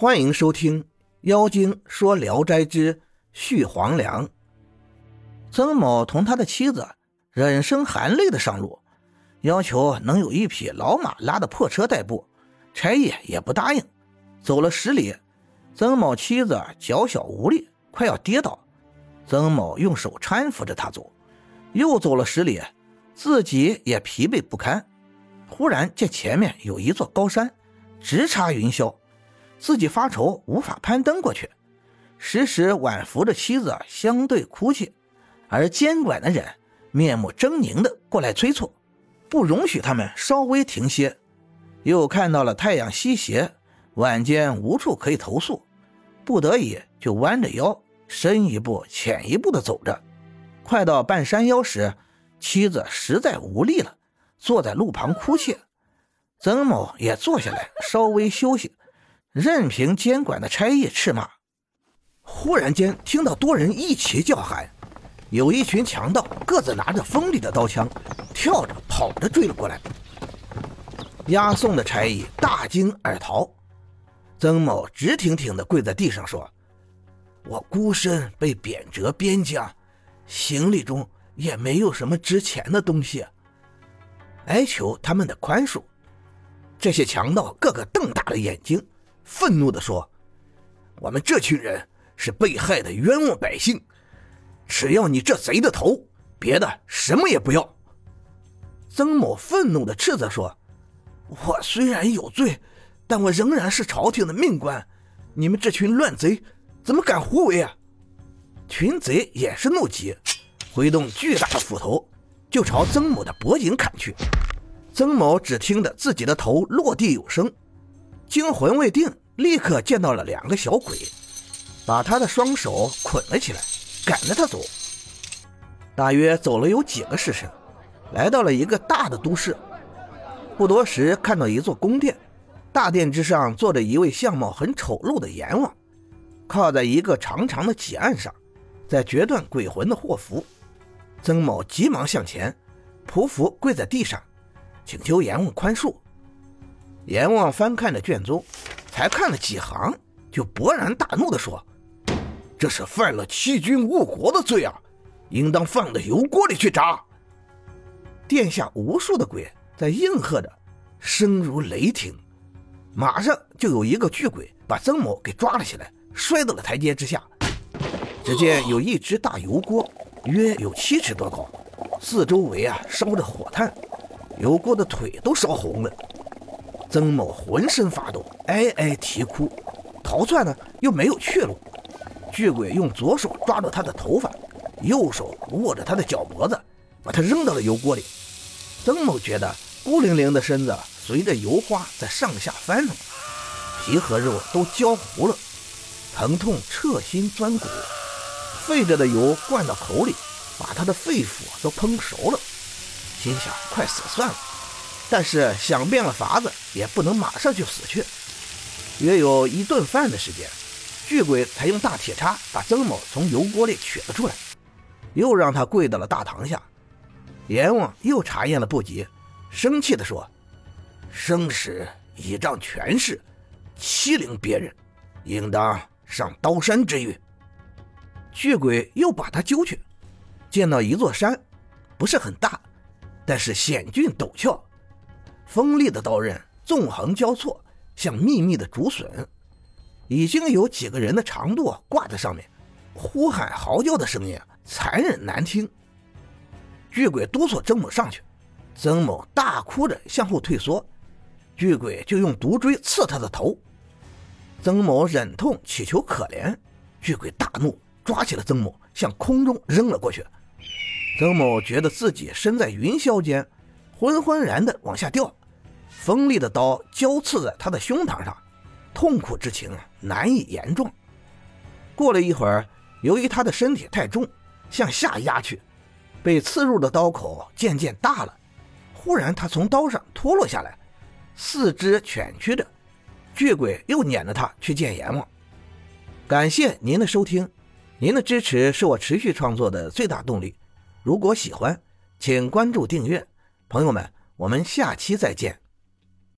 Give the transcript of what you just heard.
欢迎收听《妖精说聊斋之续黄粱》。曾某同他的妻子忍声含泪的上路，要求能有一匹老马拉的破车代步。差役也不答应。走了十里，曾某妻子脚小无力，快要跌倒，曾某用手搀扶着他走。又走了十里，自己也疲惫不堪。忽然见前面有一座高山，直插云霄。自己发愁无法攀登过去，时时挽扶着妻子相对哭泣，而监管的人面目狰狞的过来催促，不容许他们稍微停歇。又看到了太阳西斜，晚间无处可以投宿，不得已就弯着腰，深一步浅一步的走着。快到半山腰时，妻子实在无力了，坐在路旁哭泣。曾某也坐下来稍微休息。任凭监管的差役斥骂，忽然间听到多人一齐叫喊，有一群强盗各自拿着锋利的刀枪，跳着跑着追了过来。押送的差役大惊而逃，曾某直挺挺地跪在地上说：“我孤身被贬谪边疆，行李中也没有什么值钱的东西，哀求他们的宽恕。”这些强盗个个瞪大了眼睛。愤怒地说：“我们这群人是被害的冤枉百姓，只要你这贼的头，别的什么也不要。”曾某愤怒地斥责说：“我虽然有罪，但我仍然是朝廷的命官，你们这群乱贼怎么敢胡为啊？”群贼也是怒极，挥动巨大的斧头就朝曾某的脖颈砍去。曾某只听得自己的头落地有声。惊魂未定，立刻见到了两个小鬼，把他的双手捆了起来，赶着他走。大约走了有几个时辰，来到了一个大的都市。不多时，看到一座宫殿，大殿之上坐着一位相貌很丑陋的阎王，靠在一个长长的几案上，在决断鬼魂的祸福。曾某急忙向前，匍匐跪在地上，请求阎王宽恕。阎王翻看着卷宗，才看了几行，就勃然大怒地说：“这是犯了欺君误国的罪啊，应当放到油锅里去炸。”殿下无数的鬼在应和着，声如雷霆。马上就有一个巨鬼把曾某给抓了起来，摔到了台阶之下。只见有一只大油锅，约有七尺多高，四周围啊烧着火炭，油锅的腿都烧红了。曾某浑身发抖，哀哀啼哭，逃窜呢又没有去路。巨鬼用左手抓住他的头发，右手握着他的脚脖子，把他扔到了油锅里。曾某觉得孤零零的身子随着油花在上下翻腾，皮和肉都焦糊了，疼痛彻心钻骨，沸着的油灌到口里，把他的肺腑都烹熟了，心想快死算了。但是想遍了法子，也不能马上就死去。约有一顿饭的时间，巨鬼才用大铁叉把曾某从油锅里取了出来，又让他跪到了大堂下。阎王又查验了不及，生气地说：“生时倚仗权势，欺凌别人，应当上刀山之狱。”巨鬼又把他揪去，见到一座山，不是很大，但是险峻陡峭。锋利的刀刃纵横交错，像密密的竹笋，已经有几个人的长度挂在上面，呼喊嚎叫的声音残忍难听。巨鬼哆嗦曾某上去，曾某大哭着向后退缩，巨鬼就用毒锥刺他的头。曾某忍痛乞求可怜，巨鬼大怒，抓起了曾某向空中扔了过去。曾某觉得自己身在云霄间，昏昏然的往下掉。锋利的刀交刺在他的胸膛上，痛苦之情难以言状。过了一会儿，由于他的身体太重，向下压去，被刺入的刀口渐渐大了。忽然，他从刀上脱落下来，四肢蜷曲着。巨鬼又撵着他去见阎王。感谢您的收听，您的支持是我持续创作的最大动力。如果喜欢，请关注订阅。朋友们，我们下期再见。